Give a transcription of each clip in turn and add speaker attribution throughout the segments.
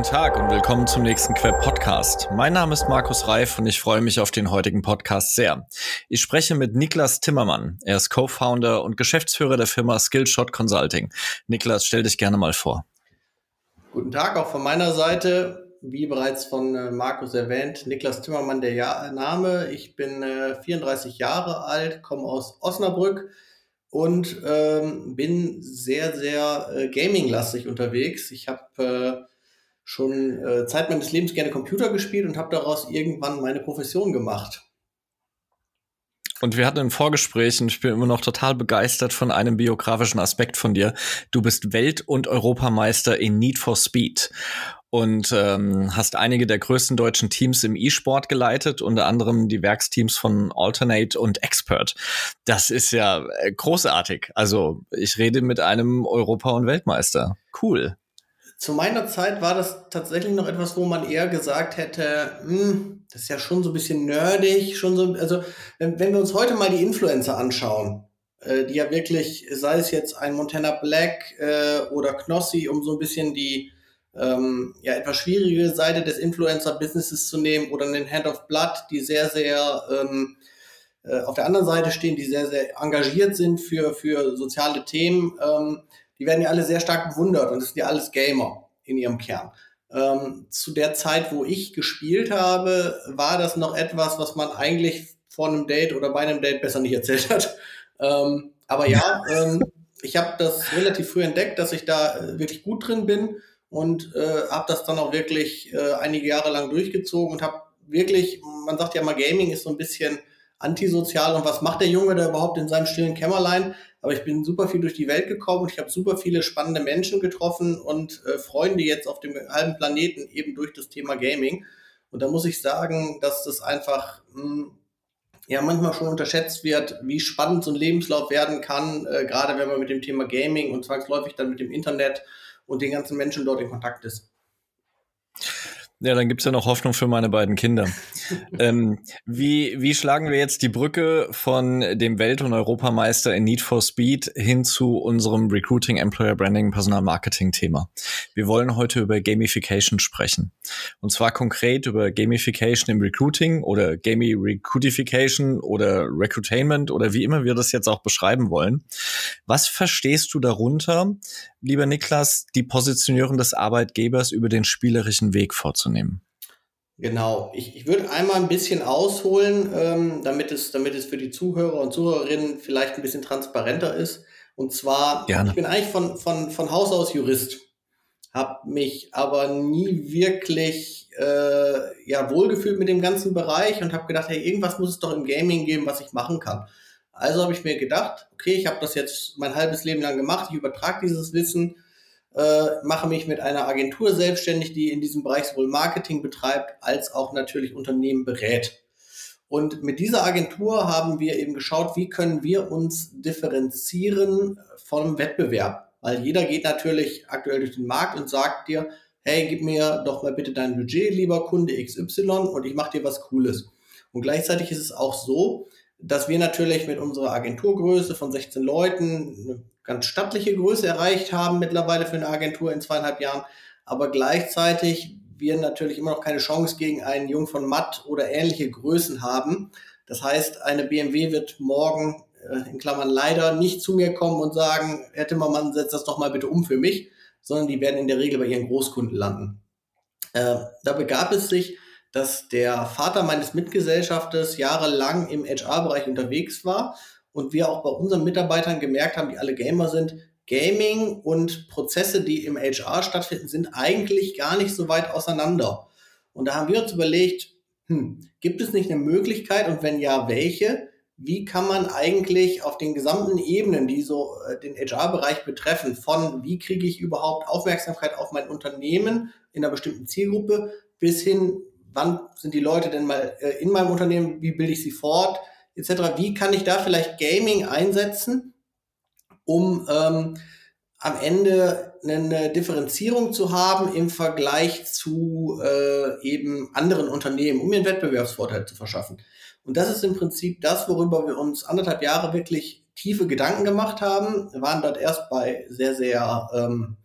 Speaker 1: Guten Tag und willkommen zum nächsten Queb Podcast. Mein Name ist Markus Reif und ich freue mich auf den heutigen Podcast sehr. Ich spreche mit Niklas Timmermann. Er ist Co-Founder und Geschäftsführer der Firma Skillshot Consulting. Niklas, stell dich gerne mal vor.
Speaker 2: Guten Tag auch von meiner Seite. Wie bereits von äh, Markus erwähnt, Niklas Timmermann der ja Name. Ich bin 34 äh, Jahre alt, komme aus Osnabrück und ähm, bin sehr, sehr äh, gaming-lastig unterwegs. Ich habe äh, schon äh, Zeit meines Lebens gerne Computer gespielt und habe daraus irgendwann meine Profession gemacht.
Speaker 1: Und wir hatten ein Vorgespräch und ich bin immer noch total begeistert von einem biografischen Aspekt von dir. Du bist Welt- und Europameister in Need for Speed und ähm, hast einige der größten deutschen Teams im E-Sport geleitet, unter anderem die Werksteams von Alternate und Expert. Das ist ja äh, großartig. Also ich rede mit einem Europa- und Weltmeister. Cool.
Speaker 2: Zu meiner Zeit war das tatsächlich noch etwas, wo man eher gesagt hätte, hm, das ist ja schon so ein bisschen nerdig, schon so, also wenn, wenn wir uns heute mal die Influencer anschauen, äh, die ja wirklich, sei es jetzt ein Montana Black äh, oder Knossi, um so ein bisschen die ähm, ja etwas schwierige Seite des Influencer-Businesses zu nehmen oder einen Hand of Blood, die sehr, sehr ähm, äh, auf der anderen Seite stehen, die sehr, sehr engagiert sind für, für soziale Themen. Ähm, die werden ja alle sehr stark bewundert und das sind ja alles Gamer in ihrem Kern. Ähm, zu der Zeit, wo ich gespielt habe, war das noch etwas, was man eigentlich vor einem Date oder bei einem Date besser nicht erzählt hat. Ähm, aber ja, ähm, ich habe das relativ früh entdeckt, dass ich da äh, wirklich gut drin bin und äh, habe das dann auch wirklich äh, einige Jahre lang durchgezogen und habe wirklich, man sagt ja mal, Gaming ist so ein bisschen antisozial und was macht der Junge da überhaupt in seinem stillen Kämmerlein? Aber ich bin super viel durch die Welt gekommen und ich habe super viele spannende Menschen getroffen und äh, Freunde jetzt auf dem halben Planeten eben durch das Thema Gaming. Und da muss ich sagen, dass das einfach mh, hm, ja manchmal schon unterschätzt wird, wie spannend so ein Lebenslauf werden kann, äh, gerade wenn man mit dem Thema Gaming und zwangsläufig dann mit dem Internet und den ganzen Menschen dort in Kontakt ist.
Speaker 1: Ja, dann gibt's ja noch Hoffnung für meine beiden Kinder. ähm, wie, wie schlagen wir jetzt die Brücke von dem Welt- und Europameister in Need for Speed hin zu unserem Recruiting, Employer Branding, Personalmarketing-Thema? Wir wollen heute über Gamification sprechen. Und zwar konkret über Gamification im Recruiting oder Gami Recruitification oder Recruitainment oder wie immer wir das jetzt auch beschreiben wollen. Was verstehst du darunter, lieber Niklas, die Positionierung des Arbeitgebers über den spielerischen Weg vorzunehmen?
Speaker 2: Genau, ich, ich würde einmal ein bisschen ausholen, ähm, damit, es, damit es für die Zuhörer und Zuhörerinnen vielleicht ein bisschen transparenter ist. Und zwar, Gerne. ich bin eigentlich von, von, von Haus aus Jurist, habe mich aber nie wirklich äh, ja, wohlgefühlt mit dem ganzen Bereich und habe gedacht, hey, irgendwas muss es doch im Gaming geben, was ich machen kann. Also habe ich mir gedacht, okay, ich habe das jetzt mein halbes Leben lang gemacht, ich übertrage dieses Wissen, äh, mache mich mit einer Agentur selbstständig, die in diesem Bereich sowohl Marketing betreibt als auch natürlich Unternehmen berät. Und mit dieser Agentur haben wir eben geschaut, wie können wir uns differenzieren vom Wettbewerb. Weil jeder geht natürlich aktuell durch den Markt und sagt dir, hey, gib mir doch mal bitte dein Budget, lieber Kunde XY, und ich mache dir was Cooles. Und gleichzeitig ist es auch so, dass wir natürlich mit unserer Agenturgröße von 16 Leuten eine ganz stattliche Größe erreicht haben mittlerweile für eine Agentur in zweieinhalb Jahren, aber gleichzeitig wir natürlich immer noch keine Chance gegen einen Jung von Matt oder ähnliche Größen haben. Das heißt, eine BMW wird morgen äh, in Klammern leider nicht zu mir kommen und sagen, Herr Timmermann, setz das doch mal bitte um für mich, sondern die werden in der Regel bei ihren Großkunden landen. Äh, da begab es sich, dass der Vater meines Mitgesellschafters jahrelang im HR-Bereich unterwegs war und wir auch bei unseren Mitarbeitern gemerkt haben, die alle Gamer sind, Gaming und Prozesse, die im HR stattfinden, sind eigentlich gar nicht so weit auseinander. Und da haben wir uns überlegt, hm, gibt es nicht eine Möglichkeit und wenn ja, welche? Wie kann man eigentlich auf den gesamten Ebenen, die so äh, den HR-Bereich betreffen, von wie kriege ich überhaupt Aufmerksamkeit auf mein Unternehmen in einer bestimmten Zielgruppe bis hin, wann sind die Leute denn mal äh, in meinem Unternehmen, wie bilde ich sie fort, etc. Wie kann ich da vielleicht Gaming einsetzen, um ähm, am Ende eine Differenzierung zu haben im Vergleich zu äh, eben anderen Unternehmen, um einen Wettbewerbsvorteil zu verschaffen. Und das ist im Prinzip das, worüber wir uns anderthalb Jahre wirklich tiefe Gedanken gemacht haben. Wir waren dort erst bei sehr, sehr ähm,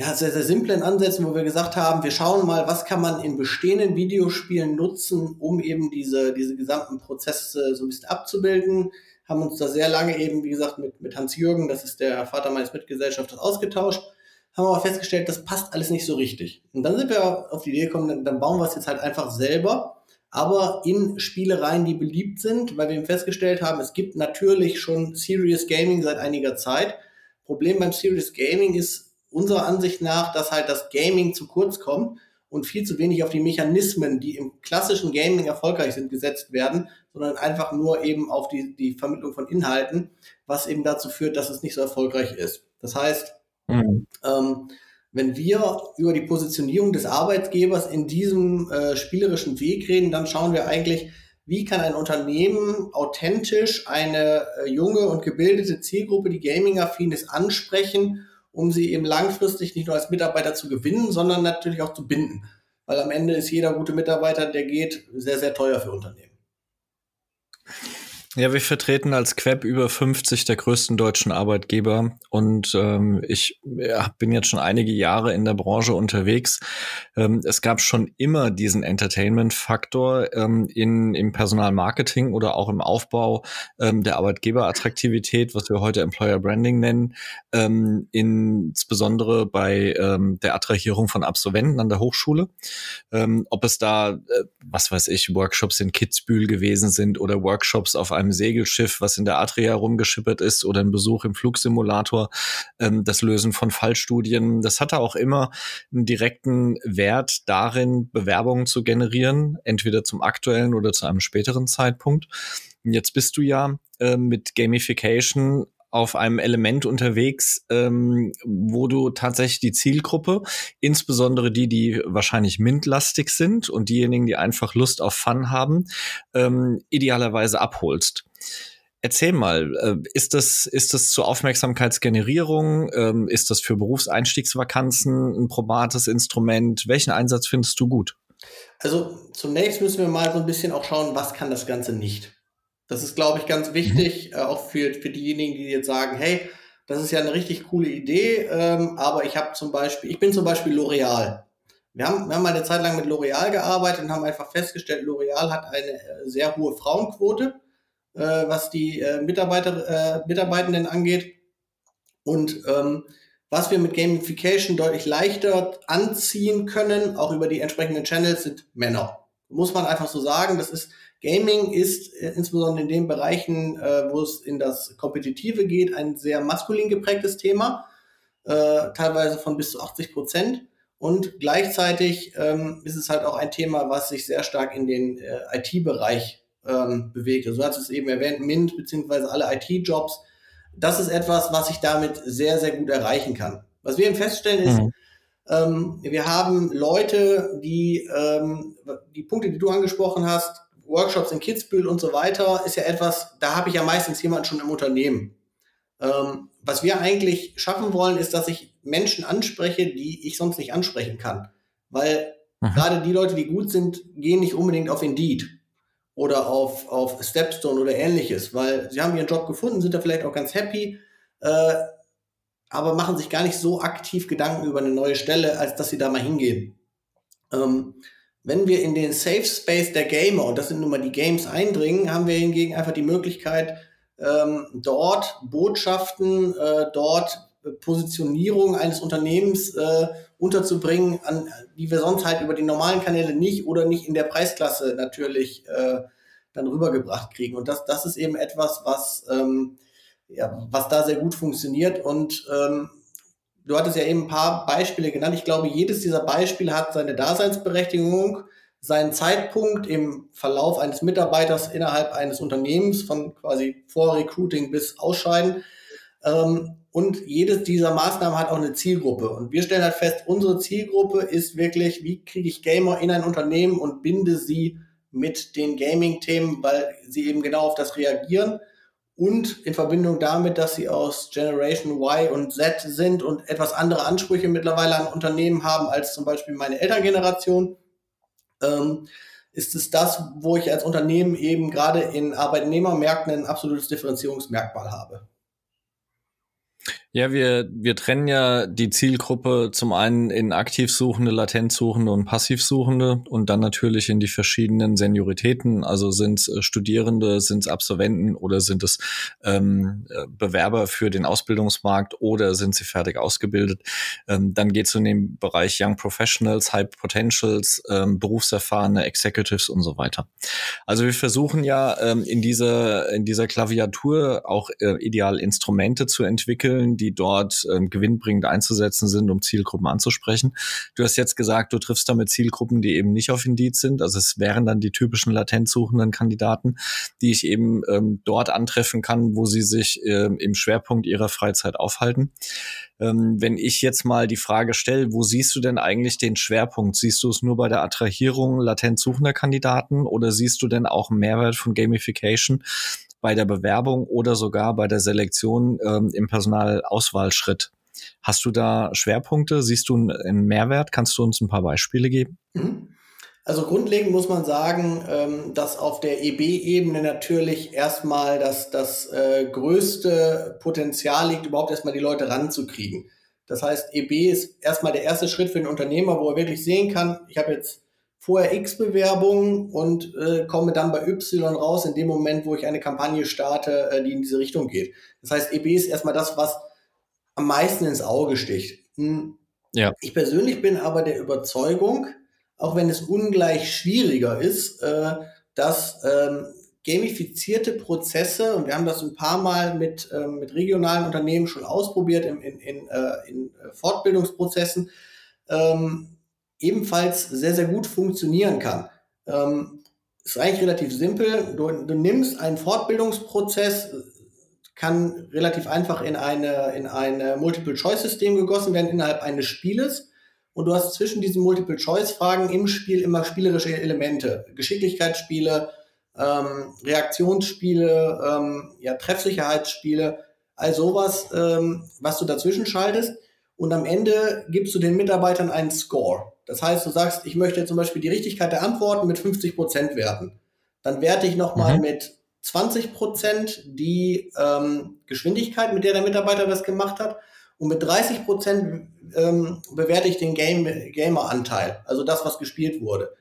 Speaker 2: ja, sehr, sehr simplen Ansätzen, wo wir gesagt haben, wir schauen mal, was kann man in bestehenden Videospielen nutzen, um eben diese, diese gesamten Prozesse so ein bisschen abzubilden. Haben uns da sehr lange eben, wie gesagt, mit, mit Hans-Jürgen, das ist der Vater meines Mitgesellschafters, ausgetauscht. Haben aber festgestellt, das passt alles nicht so richtig. Und dann sind wir auf die Idee gekommen, dann bauen wir es jetzt halt einfach selber, aber in Spielereien, die beliebt sind, weil wir eben festgestellt haben, es gibt natürlich schon Serious Gaming seit einiger Zeit. Problem beim Serious Gaming ist, unserer Ansicht nach, dass halt das Gaming zu kurz kommt und viel zu wenig auf die Mechanismen, die im klassischen Gaming erfolgreich sind, gesetzt werden, sondern einfach nur eben auf die, die Vermittlung von Inhalten, was eben dazu führt, dass es nicht so erfolgreich ist. Das heißt, mhm. ähm, wenn wir über die Positionierung des Arbeitgebers in diesem äh, spielerischen Weg reden, dann schauen wir eigentlich, wie kann ein Unternehmen authentisch eine äh, junge und gebildete Zielgruppe, die gaming-affin ist, ansprechen um sie eben langfristig nicht nur als Mitarbeiter zu gewinnen, sondern natürlich auch zu binden. Weil am Ende ist jeder gute Mitarbeiter, der geht, sehr, sehr teuer für Unternehmen.
Speaker 1: Ja, wir vertreten als Queb über 50 der größten deutschen Arbeitgeber und ähm, ich ja, bin jetzt schon einige Jahre in der Branche unterwegs. Ähm, es gab schon immer diesen Entertainment-Faktor ähm, in im Personalmarketing oder auch im Aufbau ähm, der Arbeitgeberattraktivität, was wir heute Employer Branding nennen, ähm, insbesondere bei ähm, der Attrahierung von Absolventen an der Hochschule. Ähm, ob es da, äh, was weiß ich, Workshops in Kitzbühel gewesen sind oder Workshops auf einem Segelschiff, was in der Adria rumgeschippert ist oder ein Besuch im Flugsimulator, ähm, das Lösen von Fallstudien. Das hatte auch immer einen direkten Wert darin, Bewerbungen zu generieren, entweder zum aktuellen oder zu einem späteren Zeitpunkt. Jetzt bist du ja äh, mit Gamification auf einem Element unterwegs, ähm, wo du tatsächlich die Zielgruppe, insbesondere die, die wahrscheinlich MINT-lastig sind und diejenigen, die einfach Lust auf Fun haben, ähm, idealerweise abholst. Erzähl mal, äh, ist das, ist das zur Aufmerksamkeitsgenerierung? Ähm, ist das für Berufseinstiegsvakanzen ein probates Instrument? Welchen Einsatz findest du gut?
Speaker 2: Also zunächst müssen wir mal so ein bisschen auch schauen, was kann das Ganze nicht. Das ist, glaube ich, ganz mhm. wichtig, mhm. auch für, für diejenigen, die jetzt sagen, hey, das ist ja eine richtig coole Idee, ähm, aber ich habe zum Beispiel, ich bin zum Beispiel L'Oreal. Wir haben, wir haben mal eine Zeit lang mit L'Oreal gearbeitet und haben einfach festgestellt, L'Oreal hat eine äh, sehr hohe Frauenquote, äh, was die äh, Mitarbeiter, äh, Mitarbeitenden angeht. Und ähm, was wir mit Gamification deutlich leichter anziehen können, auch über die entsprechenden Channels, sind Männer. Muss man einfach so sagen, das ist Gaming ist äh, insbesondere in den Bereichen, äh, wo es in das Kompetitive geht, ein sehr maskulin geprägtes Thema, äh, teilweise von bis zu 80 Prozent. Und gleichzeitig ähm, ist es halt auch ein Thema, was sich sehr stark in den IT-Bereich ähm, bewegt. Also, du hast es eben erwähnt, Mint beziehungsweise alle IT-Jobs. Das ist etwas, was ich damit sehr, sehr gut erreichen kann. Was wir eben feststellen ist, mhm. ähm, wir haben Leute, die ähm, die Punkte, die du angesprochen hast, Workshops in Kitzbühel und so weiter, ist ja etwas, da habe ich ja meistens jemanden schon im Unternehmen. Ähm, was wir eigentlich schaffen wollen, ist, dass ich Menschen anspreche, die ich sonst nicht ansprechen kann. Weil mhm. gerade die Leute, die gut sind, gehen nicht unbedingt auf Indeed oder auf, auf Stepstone oder ähnliches, weil sie haben ihren Job gefunden, sind da vielleicht auch ganz happy, äh, aber machen sich gar nicht so aktiv Gedanken über eine neue Stelle, als dass sie da mal hingehen. Ähm, wenn wir in den Safe Space der Gamer, und das sind nun mal die Games, eindringen, haben wir hingegen einfach die Möglichkeit, ähm, dort Botschaften, äh, dort Positionierung eines Unternehmens äh, unterzubringen, an, die wir sonst halt über die normalen Kanäle nicht oder nicht in der Preisklasse natürlich äh, dann rübergebracht kriegen. Und das, das ist eben etwas, was, ähm, ja, was da sehr gut funktioniert. Und ähm, du hattest ja eben ein paar Beispiele genannt. Ich glaube, jedes dieser Beispiele hat seine Daseinsberechtigung, seinen Zeitpunkt im Verlauf eines Mitarbeiters innerhalb eines Unternehmens, von quasi vor Recruiting bis Ausscheiden. Ähm, und jedes dieser Maßnahmen hat auch eine Zielgruppe. Und wir stellen halt fest, unsere Zielgruppe ist wirklich, wie kriege ich Gamer in ein Unternehmen und binde sie mit den Gaming-Themen, weil sie eben genau auf das reagieren und in Verbindung damit, dass sie aus Generation Y und Z sind und etwas andere Ansprüche mittlerweile an Unternehmen haben als zum Beispiel meine Elterngeneration, ähm, ist es das, wo ich als Unternehmen eben gerade in Arbeitnehmermärkten ein absolutes Differenzierungsmerkmal habe.
Speaker 1: Ja, wir, wir trennen ja die Zielgruppe zum einen in aktiv suchende, latent suchende und passiv suchende und dann natürlich in die verschiedenen Senioritäten. Also sind es äh, Studierende, sind es Absolventen oder sind es ähm, äh, Bewerber für den Ausbildungsmarkt oder sind sie fertig ausgebildet. Ähm, dann geht es in den Bereich Young Professionals, High Potentials, ähm, berufserfahrene Executives und so weiter. Also wir versuchen ja ähm, in dieser in dieser Klaviatur auch äh, ideal Instrumente zu entwickeln, die dort ähm, gewinnbringend einzusetzen sind, um Zielgruppen anzusprechen. Du hast jetzt gesagt, du triffst damit Zielgruppen, die eben nicht auf Indeed sind. Also es wären dann die typischen latent suchenden Kandidaten, die ich eben ähm, dort antreffen kann, wo sie sich ähm, im Schwerpunkt ihrer Freizeit aufhalten. Ähm, wenn ich jetzt mal die Frage stelle, wo siehst du denn eigentlich den Schwerpunkt? Siehst du es nur bei der Attrahierung latent suchender Kandidaten oder siehst du denn auch Mehrwert von Gamification bei der Bewerbung oder sogar bei der Selektion ähm, im Personalauswahlschritt. Hast du da Schwerpunkte? Siehst du einen Mehrwert? Kannst du uns ein paar Beispiele geben?
Speaker 2: Mhm. Also grundlegend muss man sagen, ähm, dass auf der EB-Ebene natürlich erstmal das, das äh, größte Potenzial liegt, überhaupt erstmal die Leute ranzukriegen. Das heißt, EB ist erstmal der erste Schritt für den Unternehmer, wo er wirklich sehen kann, ich habe jetzt vorher X Bewerbungen und äh, komme dann bei Y raus in dem Moment, wo ich eine Kampagne starte, äh, die in diese Richtung geht. Das heißt, EB ist erstmal das, was am meisten ins Auge sticht. Hm. Ja. Ich persönlich bin aber der Überzeugung, auch wenn es ungleich schwieriger ist, äh, dass ähm, gamifizierte Prozesse, und wir haben das ein paar Mal mit, äh, mit regionalen Unternehmen schon ausprobiert in, in, in, äh, in Fortbildungsprozessen, ähm, ebenfalls sehr, sehr gut funktionieren kann. Ähm, ist eigentlich relativ simpel. Du, du nimmst einen Fortbildungsprozess, kann relativ einfach in eine, in eine Multiple-Choice-System gegossen werden innerhalb eines Spieles. Und du hast zwischen diesen Multiple-Choice-Fragen im Spiel immer spielerische Elemente. Geschicklichkeitsspiele, ähm, Reaktionsspiele, ähm, ja, Treffsicherheitsspiele, all sowas, ähm, was du dazwischen schaltest. Und am Ende gibst du den Mitarbeitern einen Score. Das heißt, du sagst, ich möchte zum Beispiel die Richtigkeit der Antworten mit 50 Prozent werten. Dann werte ich nochmal mhm. mit 20 Prozent die ähm, Geschwindigkeit, mit der der Mitarbeiter das gemacht hat. Und mit 30 Prozent ähm, bewerte ich den Game, Gamer-Anteil, also das, was gespielt wurde.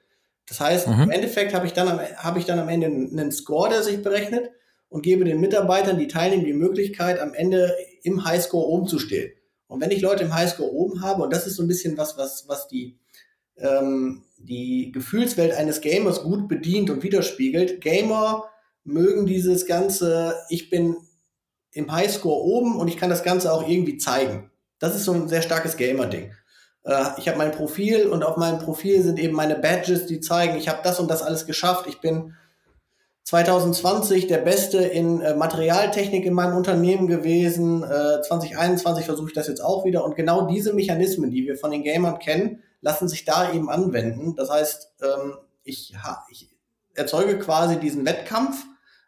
Speaker 2: Das heißt, mhm. im Endeffekt habe ich, dann am, hab ich dann am Ende einen Score, der sich berechnet und gebe den Mitarbeitern, die teilnehmen, die Möglichkeit, am Ende im Highscore oben zu stehen. Und wenn ich Leute im Highscore oben habe, und das ist so ein bisschen was, was, was die ähm, die Gefühlswelt eines Gamers gut bedient und widerspiegelt. Gamer mögen dieses ganze, ich bin im Highscore oben und ich kann das Ganze auch irgendwie zeigen. Das ist so ein sehr starkes Gamer-Ding. Äh, ich habe mein Profil und auf meinem Profil sind eben meine Badges, die zeigen, ich habe das und das alles geschafft. Ich bin 2020 der Beste in äh, Materialtechnik in meinem Unternehmen gewesen. Äh, 2021 versuche ich das jetzt auch wieder. Und genau diese Mechanismen, die wir von den Gamern kennen, lassen sich da eben anwenden. Das heißt, ähm, ich, ich erzeuge quasi diesen Wettkampf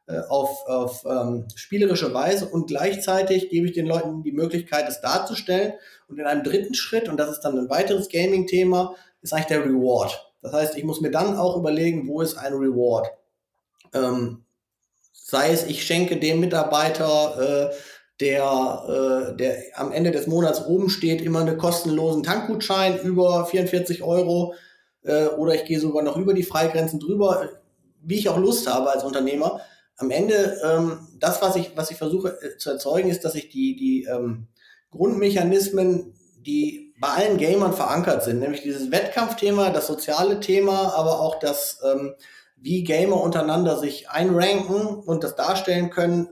Speaker 2: äh, auf, auf ähm, spielerische Weise und gleichzeitig gebe ich den Leuten die Möglichkeit, es darzustellen. Und in einem dritten Schritt, und das ist dann ein weiteres Gaming-Thema, ist eigentlich der Reward. Das heißt, ich muss mir dann auch überlegen, wo ist ein Reward. Ähm, sei es, ich schenke dem Mitarbeiter äh, der, äh, der am Ende des Monats oben steht, immer einen kostenlosen Tankgutschein über 44 Euro äh, oder ich gehe sogar noch über die Freigrenzen drüber, wie ich auch Lust habe als Unternehmer. Am Ende, ähm, das, was ich, was ich versuche äh, zu erzeugen, ist, dass ich die, die ähm, Grundmechanismen, die bei allen Gamern verankert sind, nämlich dieses Wettkampfthema, das soziale Thema, aber auch das, ähm, wie Gamer untereinander sich einranken und das darstellen können,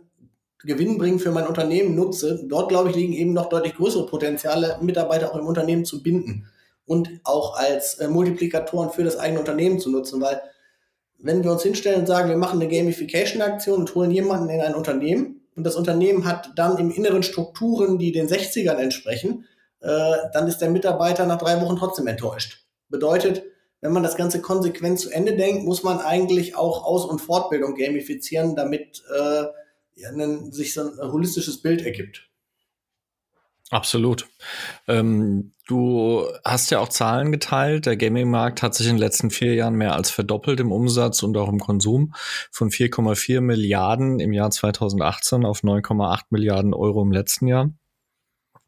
Speaker 2: Gewinn bringen für mein Unternehmen nutze, dort glaube ich liegen eben noch deutlich größere Potenziale, Mitarbeiter auch im Unternehmen zu binden und auch als äh, Multiplikatoren für das eigene Unternehmen zu nutzen, weil wenn wir uns hinstellen und sagen, wir machen eine Gamification-Aktion und holen jemanden in ein Unternehmen und das Unternehmen hat dann im Inneren Strukturen, die den 60ern entsprechen, äh, dann ist der Mitarbeiter nach drei Wochen trotzdem enttäuscht. Bedeutet, wenn man das Ganze konsequent zu Ende denkt, muss man eigentlich auch Aus- und Fortbildung gamifizieren, damit äh, ja, ein, sich so ein holistisches Bild ergibt.
Speaker 1: Absolut. Ähm, du hast ja auch Zahlen geteilt. Der Gaming-Markt hat sich in den letzten vier Jahren mehr als verdoppelt im Umsatz und auch im Konsum von 4,4 Milliarden im Jahr 2018 auf 9,8 Milliarden Euro im letzten Jahr.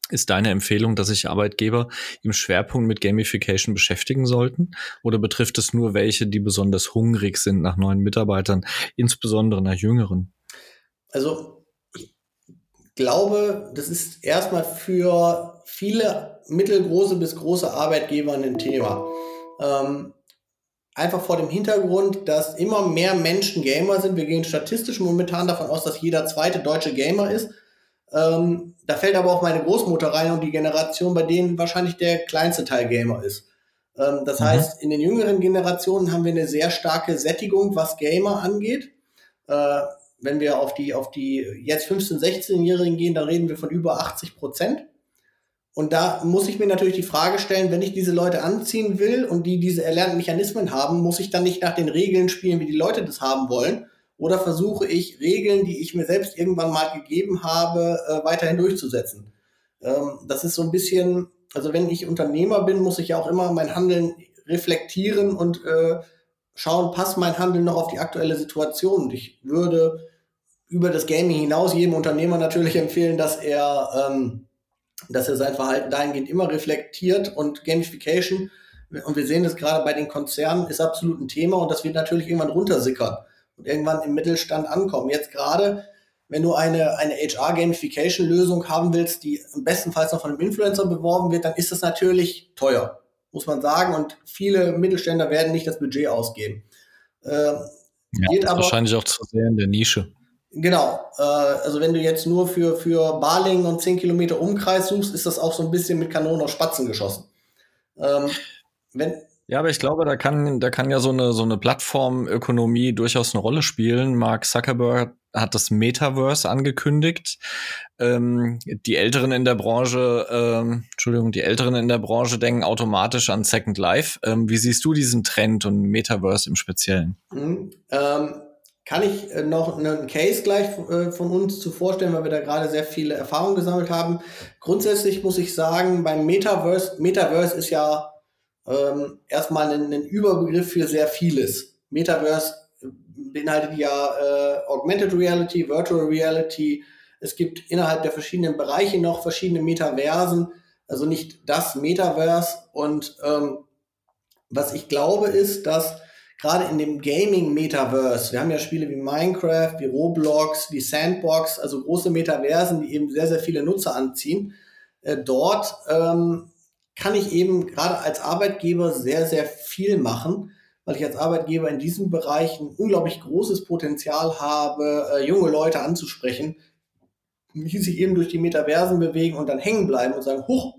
Speaker 1: Ist deine Empfehlung, dass sich Arbeitgeber im Schwerpunkt mit Gamification beschäftigen sollten? Oder betrifft es nur welche, die besonders hungrig sind nach neuen Mitarbeitern, insbesondere nach jüngeren?
Speaker 2: Also ich glaube, das ist erstmal für viele mittelgroße bis große Arbeitgeber ein Thema. Ähm, einfach vor dem Hintergrund, dass immer mehr Menschen Gamer sind. Wir gehen statistisch momentan davon aus, dass jeder zweite deutsche Gamer ist. Ähm, da fällt aber auch meine Großmutter rein und die Generation, bei denen wahrscheinlich der kleinste Teil Gamer ist. Ähm, das mhm. heißt, in den jüngeren Generationen haben wir eine sehr starke Sättigung, was Gamer angeht. Äh, wenn wir auf die, auf die jetzt 15-, 16-Jährigen gehen, dann reden wir von über 80 Prozent. Und da muss ich mir natürlich die Frage stellen, wenn ich diese Leute anziehen will und die diese erlernten Mechanismen haben, muss ich dann nicht nach den Regeln spielen, wie die Leute das haben wollen, oder versuche ich Regeln, die ich mir selbst irgendwann mal gegeben habe, äh, weiterhin durchzusetzen? Ähm, das ist so ein bisschen, also wenn ich Unternehmer bin, muss ich ja auch immer mein Handeln reflektieren und äh, schauen, passt mein Handeln noch auf die aktuelle Situation. Und ich würde über das Gaming hinaus jedem Unternehmer natürlich empfehlen, dass er, ähm, dass er sein Verhalten dahingehend immer reflektiert und Gamification, und wir sehen das gerade bei den Konzernen, ist absolut ein Thema und das wird natürlich irgendwann runtersickern und irgendwann im Mittelstand ankommen. Jetzt gerade, wenn du eine, eine HR-Gamification-Lösung haben willst, die im bestenfalls noch von einem Influencer beworben wird, dann ist das natürlich teuer, muss man sagen. Und viele Mittelständler werden nicht das Budget ausgeben.
Speaker 1: Äh, ja, aber, wahrscheinlich auch zu sehr in der Nische.
Speaker 2: Genau. Äh, also wenn du jetzt nur für, für Balingen und 10 Kilometer Umkreis suchst, ist das auch so ein bisschen mit Kanonen auf Spatzen geschossen. Ähm,
Speaker 1: wenn, ja, aber ich glaube, da kann, da kann ja so eine, so eine Plattformökonomie durchaus eine Rolle spielen. Mark Zuckerberg hat das Metaverse angekündigt. Ähm, die Älteren in der Branche, ähm, Entschuldigung, die Älteren in der Branche denken automatisch an Second Life. Ähm, wie siehst du diesen Trend und Metaverse im Speziellen?
Speaker 2: Mhm, ähm, kann ich äh, noch einen Case gleich äh, von uns zu vorstellen, weil wir da gerade sehr viele Erfahrungen gesammelt haben. Grundsätzlich muss ich sagen, beim Metaverse, Metaverse ist ja ähm, erstmal einen, einen Überbegriff für sehr vieles. Metaverse beinhaltet ja äh, Augmented Reality, Virtual Reality. Es gibt innerhalb der verschiedenen Bereiche noch verschiedene Metaversen, also nicht das Metaverse. Und ähm, was ich glaube ist, dass gerade in dem Gaming-Metaverse, wir haben ja Spiele wie Minecraft, wie Roblox, wie Sandbox, also große Metaversen, die eben sehr, sehr viele Nutzer anziehen, äh, dort ähm, kann ich eben gerade als Arbeitgeber sehr, sehr viel machen, weil ich als Arbeitgeber in diesem Bereich ein unglaublich großes Potenzial habe, äh, junge Leute anzusprechen, die sich eben durch die Metaversen bewegen und dann hängen bleiben und sagen, huch,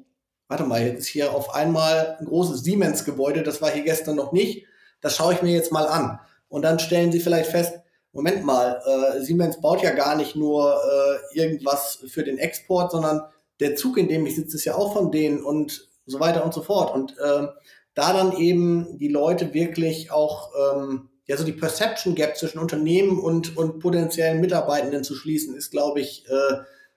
Speaker 2: warte mal, jetzt ist hier auf einmal ein großes Siemens-Gebäude, das war hier gestern noch nicht, das schaue ich mir jetzt mal an. Und dann stellen sie vielleicht fest, Moment mal, äh, Siemens baut ja gar nicht nur äh, irgendwas für den Export, sondern der Zug, in dem ich sitze, ist ja auch von denen und so weiter und so fort. Und ähm, da dann eben die Leute wirklich auch, ähm, ja, so die Perception Gap zwischen Unternehmen und, und potenziellen Mitarbeitenden zu schließen, ist, glaube ich, äh,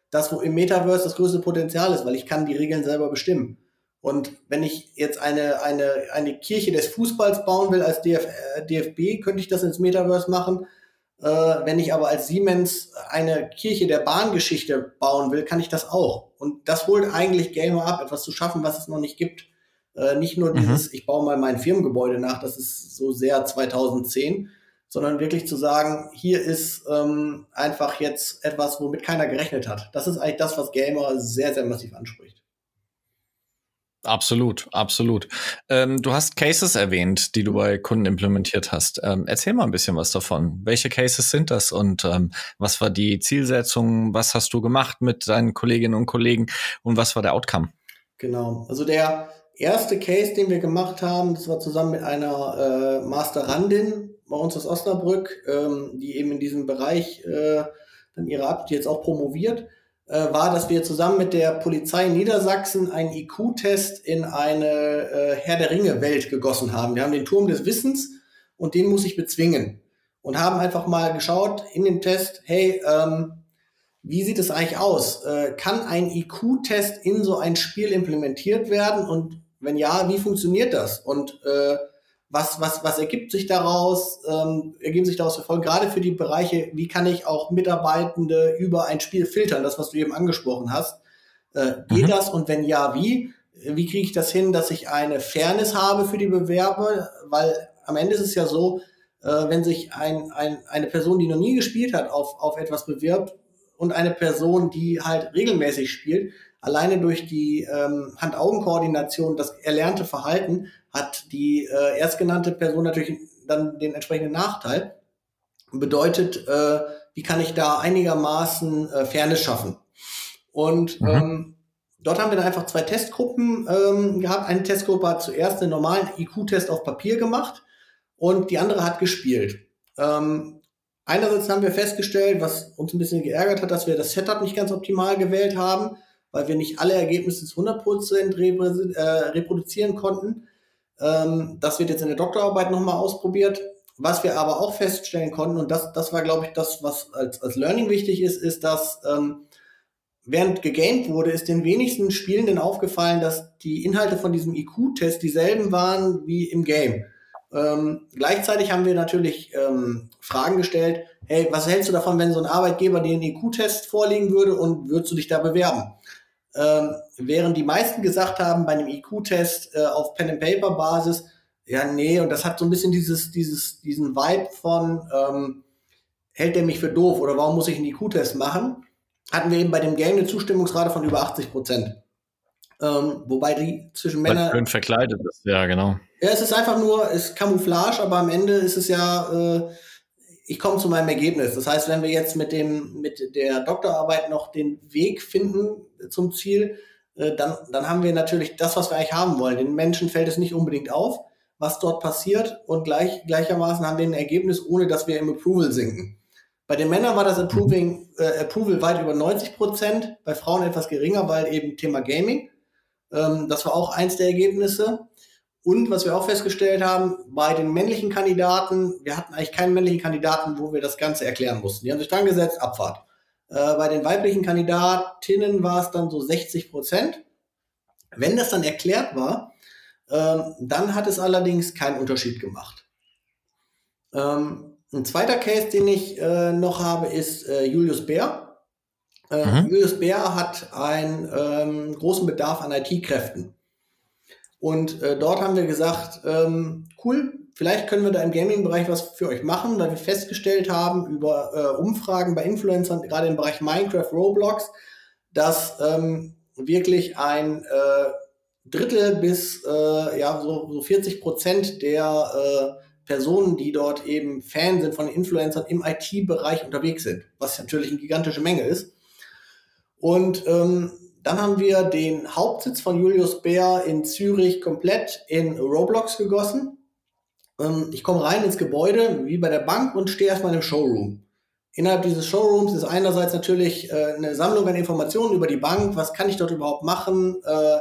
Speaker 2: das, wo im Metaverse das größte Potenzial ist, weil ich kann die Regeln selber bestimmen. Und wenn ich jetzt eine, eine, eine Kirche des Fußballs bauen will als DF, äh, DFB, könnte ich das ins Metaverse machen. Äh, wenn ich aber als Siemens eine Kirche der Bahngeschichte bauen will, kann ich das auch. Und das holt eigentlich Gamer ab, etwas zu schaffen, was es noch nicht gibt. Äh, nicht nur mhm. dieses, ich baue mal mein Firmengebäude nach, das ist so sehr 2010, sondern wirklich zu sagen, hier ist ähm, einfach jetzt etwas, womit keiner gerechnet hat. Das ist eigentlich das, was Gamer sehr, sehr massiv anspricht.
Speaker 1: Absolut, absolut. Ähm, du hast Cases erwähnt, die du bei Kunden implementiert hast. Ähm, erzähl mal ein bisschen was davon. Welche Cases sind das und ähm, was war die Zielsetzung? Was hast du gemacht mit deinen Kolleginnen und Kollegen und was war der Outcome?
Speaker 2: Genau. Also der erste Case, den wir gemacht haben, das war zusammen mit einer äh, Masterandin bei uns aus Osnabrück, ähm, die eben in diesem Bereich äh, dann ihre Ab, die jetzt auch promoviert äh, war, dass wir zusammen mit der Polizei Niedersachsen einen IQ-Test in eine äh, Herr der Ringe-Welt gegossen haben. Wir haben den Turm des Wissens und den muss ich bezwingen. Und haben einfach mal geschaut in dem Test, hey, ähm, wie sieht es eigentlich aus? Äh, kann ein IQ-Test in so ein Spiel implementiert werden? Und wenn ja, wie funktioniert das? Und äh, was, was, was ergibt sich daraus? Ähm, ergeben sich daraus Erfolge, gerade für die Bereiche, wie kann ich auch Mitarbeitende über ein Spiel filtern, das, was du eben angesprochen hast. Äh, geht mhm. das und wenn ja, wie? Wie kriege ich das hin, dass ich eine Fairness habe für die Bewerber? Weil am Ende ist es ja so, äh, wenn sich ein, ein, eine Person, die noch nie gespielt hat, auf, auf etwas bewirbt und eine Person, die halt regelmäßig spielt, alleine durch die ähm, Hand-Augen-Koordination, das erlernte Verhalten, hat die äh, erstgenannte Person natürlich dann den entsprechenden Nachteil. Bedeutet, äh, wie kann ich da einigermaßen äh, Fairness schaffen? Und mhm. ähm, dort haben wir dann einfach zwei Testgruppen ähm, gehabt. Eine Testgruppe hat zuerst einen normalen IQ-Test auf Papier gemacht und die andere hat gespielt. Ähm, einerseits haben wir festgestellt, was uns ein bisschen geärgert hat, dass wir das Setup nicht ganz optimal gewählt haben, weil wir nicht alle Ergebnisse zu 100% äh, reproduzieren konnten. Ähm, das wird jetzt in der Doktorarbeit nochmal ausprobiert. Was wir aber auch feststellen konnten, und das, das war, glaube ich, das, was als, als Learning wichtig ist, ist, dass ähm, während gegamed wurde, ist den wenigsten Spielenden aufgefallen, dass die Inhalte von diesem IQ-Test dieselben waren wie im Game. Ähm, gleichzeitig haben wir natürlich ähm, Fragen gestellt, hey, was hältst du davon, wenn so ein Arbeitgeber dir einen IQ-Test vorlegen würde und würdest du dich da bewerben? Ähm, während die meisten gesagt haben, bei einem IQ-Test äh, auf Pen-and-Paper-Basis, ja, nee, und das hat so ein bisschen dieses, dieses, diesen Vibe von, ähm, hält der mich für doof oder warum muss ich einen IQ-Test machen? Hatten wir eben bei dem Game eine Zustimmungsrate von über 80 Prozent. Ähm, wobei die zwischen Männern.
Speaker 1: Schön verkleidet ist, ja, genau.
Speaker 2: Ja, es ist einfach nur, es ist Camouflage, aber am Ende ist es ja, äh, ich komme zu meinem Ergebnis. Das heißt, wenn wir jetzt mit dem, mit der Doktorarbeit noch den Weg finden zum Ziel, äh, dann, dann haben wir natürlich das, was wir eigentlich haben wollen. Den Menschen fällt es nicht unbedingt auf, was dort passiert und gleich, gleichermaßen haben wir ein Ergebnis, ohne dass wir im Approval sinken. Bei den Männern war das Approving, äh, Approval weit über 90 Prozent, bei Frauen etwas geringer, weil eben Thema Gaming. Ähm, das war auch eins der Ergebnisse. Und was wir auch festgestellt haben, bei den männlichen Kandidaten, wir hatten eigentlich keinen männlichen Kandidaten, wo wir das Ganze erklären mussten. Die haben sich dran gesetzt, Abfahrt. Äh, bei den weiblichen Kandidatinnen war es dann so 60 Prozent. Wenn das dann erklärt war, ähm, dann hat es allerdings keinen Unterschied gemacht. Ähm, ein zweiter Case, den ich äh, noch habe, ist äh, Julius Bär. Äh, mhm. Julius Bär hat einen ähm, großen Bedarf an IT-Kräften. Und äh, dort haben wir gesagt, ähm, cool, vielleicht können wir da im Gaming-Bereich was für euch machen, weil wir festgestellt haben über äh, Umfragen bei Influencern, gerade im Bereich Minecraft, Roblox, dass ähm, wirklich ein äh, Drittel bis äh, ja, so, so 40 Prozent der äh, Personen, die dort eben Fan sind von Influencern im IT-Bereich unterwegs sind, was natürlich eine gigantische Menge ist. Und ähm, dann haben wir den Hauptsitz von Julius Bär in Zürich komplett in Roblox gegossen. Ähm, ich komme rein ins Gebäude, wie bei der Bank, und stehe erstmal im Showroom. Innerhalb dieses Showrooms ist einerseits natürlich äh, eine Sammlung an Informationen über die Bank, was kann ich dort überhaupt machen. Äh,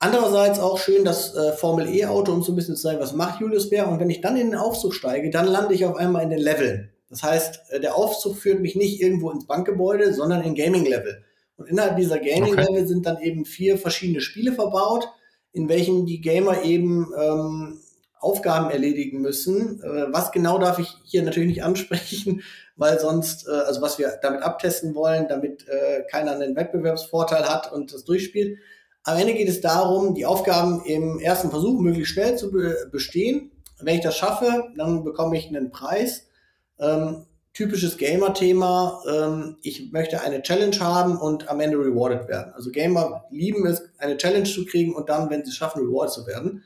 Speaker 2: andererseits auch schön das äh, Formel E-Auto, um so ein bisschen zu sagen, was macht Julius Bär. Und wenn ich dann in den Aufzug steige, dann lande ich auf einmal in den Leveln. Das heißt, der Aufzug führt mich nicht irgendwo ins Bankgebäude, sondern in Gaming-Level. Und innerhalb dieser Gaming-Level okay. sind dann eben vier verschiedene Spiele verbaut, in welchen die Gamer eben ähm, Aufgaben erledigen müssen. Äh, was genau darf ich hier natürlich nicht ansprechen, weil sonst, äh, also was wir damit abtesten wollen, damit äh, keiner einen Wettbewerbsvorteil hat und das durchspielt. Am Ende geht es darum, die Aufgaben im ersten Versuch möglichst schnell zu be bestehen. Wenn ich das schaffe, dann bekomme ich einen Preis. Ähm, typisches Gamer-Thema, ähm, ich möchte eine Challenge haben und am Ende rewarded werden. Also Gamer lieben es, eine Challenge zu kriegen und dann, wenn sie es schaffen, rewarded zu werden.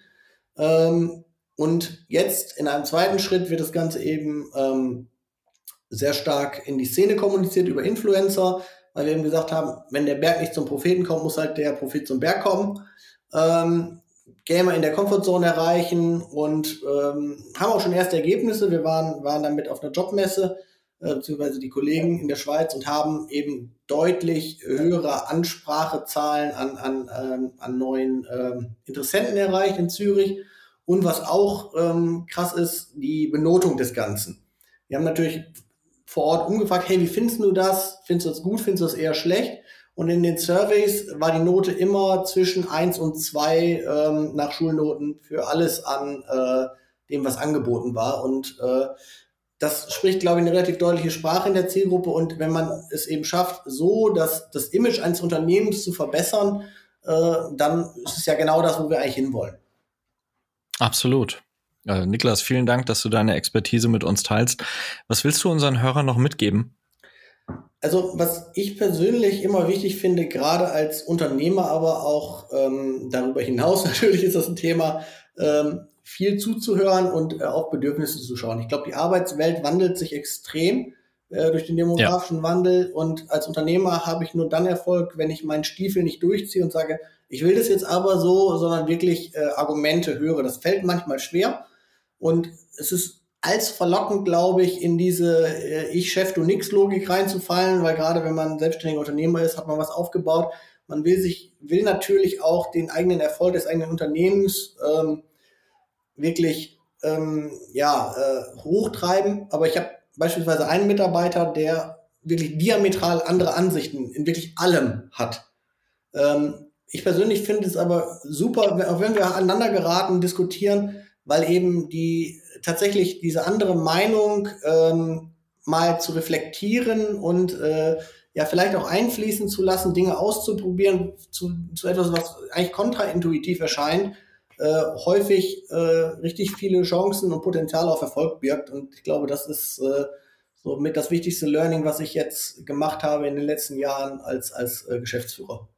Speaker 2: Ähm, und jetzt in einem zweiten Schritt wird das Ganze eben ähm, sehr stark in die Szene kommuniziert über Influencer, weil wir eben gesagt haben, wenn der Berg nicht zum Propheten kommt, muss halt der Prophet zum Berg kommen. Ähm, Gamer in der Comfortzone erreichen und ähm, haben auch schon erste Ergebnisse. Wir waren, waren damit auf einer Jobmesse beziehungsweise die Kollegen in der Schweiz und haben eben deutlich höhere Ansprachezahlen an, an, ähm, an neuen ähm, Interessenten erreicht in Zürich. Und was auch ähm, krass ist, die Benotung des Ganzen. Wir haben natürlich vor Ort umgefragt, hey, wie findest du das? Findest du das gut? Findest du das eher schlecht? Und in den Surveys war die Note immer zwischen eins und zwei ähm, nach Schulnoten für alles an äh, dem, was angeboten war. Und äh, das spricht, glaube ich, eine relativ deutliche Sprache in der Zielgruppe. Und wenn man es eben schafft, so dass das Image eines Unternehmens zu verbessern, äh, dann ist es ja genau das, wo wir eigentlich hinwollen.
Speaker 1: Absolut. Äh, Niklas, vielen Dank, dass du deine Expertise mit uns teilst. Was willst du unseren Hörern noch mitgeben?
Speaker 2: Also, was ich persönlich immer wichtig finde, gerade als Unternehmer, aber auch ähm, darüber hinaus natürlich ist das ein Thema, ähm, viel zuzuhören und äh, auf Bedürfnisse zu schauen. Ich glaube, die Arbeitswelt wandelt sich extrem äh, durch den demografischen ja. Wandel und als Unternehmer habe ich nur dann Erfolg, wenn ich meinen Stiefel nicht durchziehe und sage, ich will das jetzt aber so, sondern wirklich äh, Argumente höre. Das fällt manchmal schwer und es ist als verlockend, glaube ich, in diese äh, Ich, Chef, du nix Logik reinzufallen, weil gerade wenn man selbstständiger Unternehmer ist, hat man was aufgebaut. Man will sich, will natürlich auch den eigenen Erfolg des eigenen Unternehmens ähm, wirklich ähm, ja, äh, hochtreiben. Aber ich habe beispielsweise einen Mitarbeiter, der wirklich diametral andere Ansichten in wirklich allem hat. Ähm, ich persönlich finde es aber super, auch wenn wir aneinander geraten, diskutieren, weil eben die tatsächlich diese andere Meinung ähm, mal zu reflektieren und äh, ja vielleicht auch einfließen zu lassen, Dinge auszuprobieren, zu, zu etwas, was eigentlich kontraintuitiv erscheint, äh, häufig äh, richtig viele Chancen und Potenzial auf Erfolg birgt. Und ich glaube, das ist äh, so mit das wichtigste Learning, was ich jetzt gemacht habe in den letzten Jahren als, als äh, Geschäftsführer.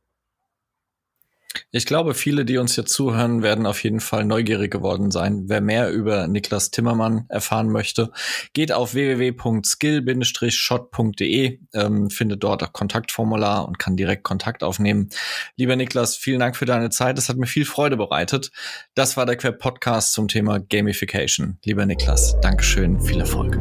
Speaker 1: Ich glaube, viele, die uns jetzt zuhören, werden auf jeden Fall neugierig geworden sein. Wer mehr über Niklas Timmermann erfahren möchte, geht auf www.skill-shot.de, ähm, findet dort ein Kontaktformular und kann direkt Kontakt aufnehmen. Lieber Niklas, vielen Dank für deine Zeit. Es hat mir viel Freude bereitet. Das war der Queb Podcast zum Thema Gamification. Lieber Niklas, Dankeschön, viel Erfolg.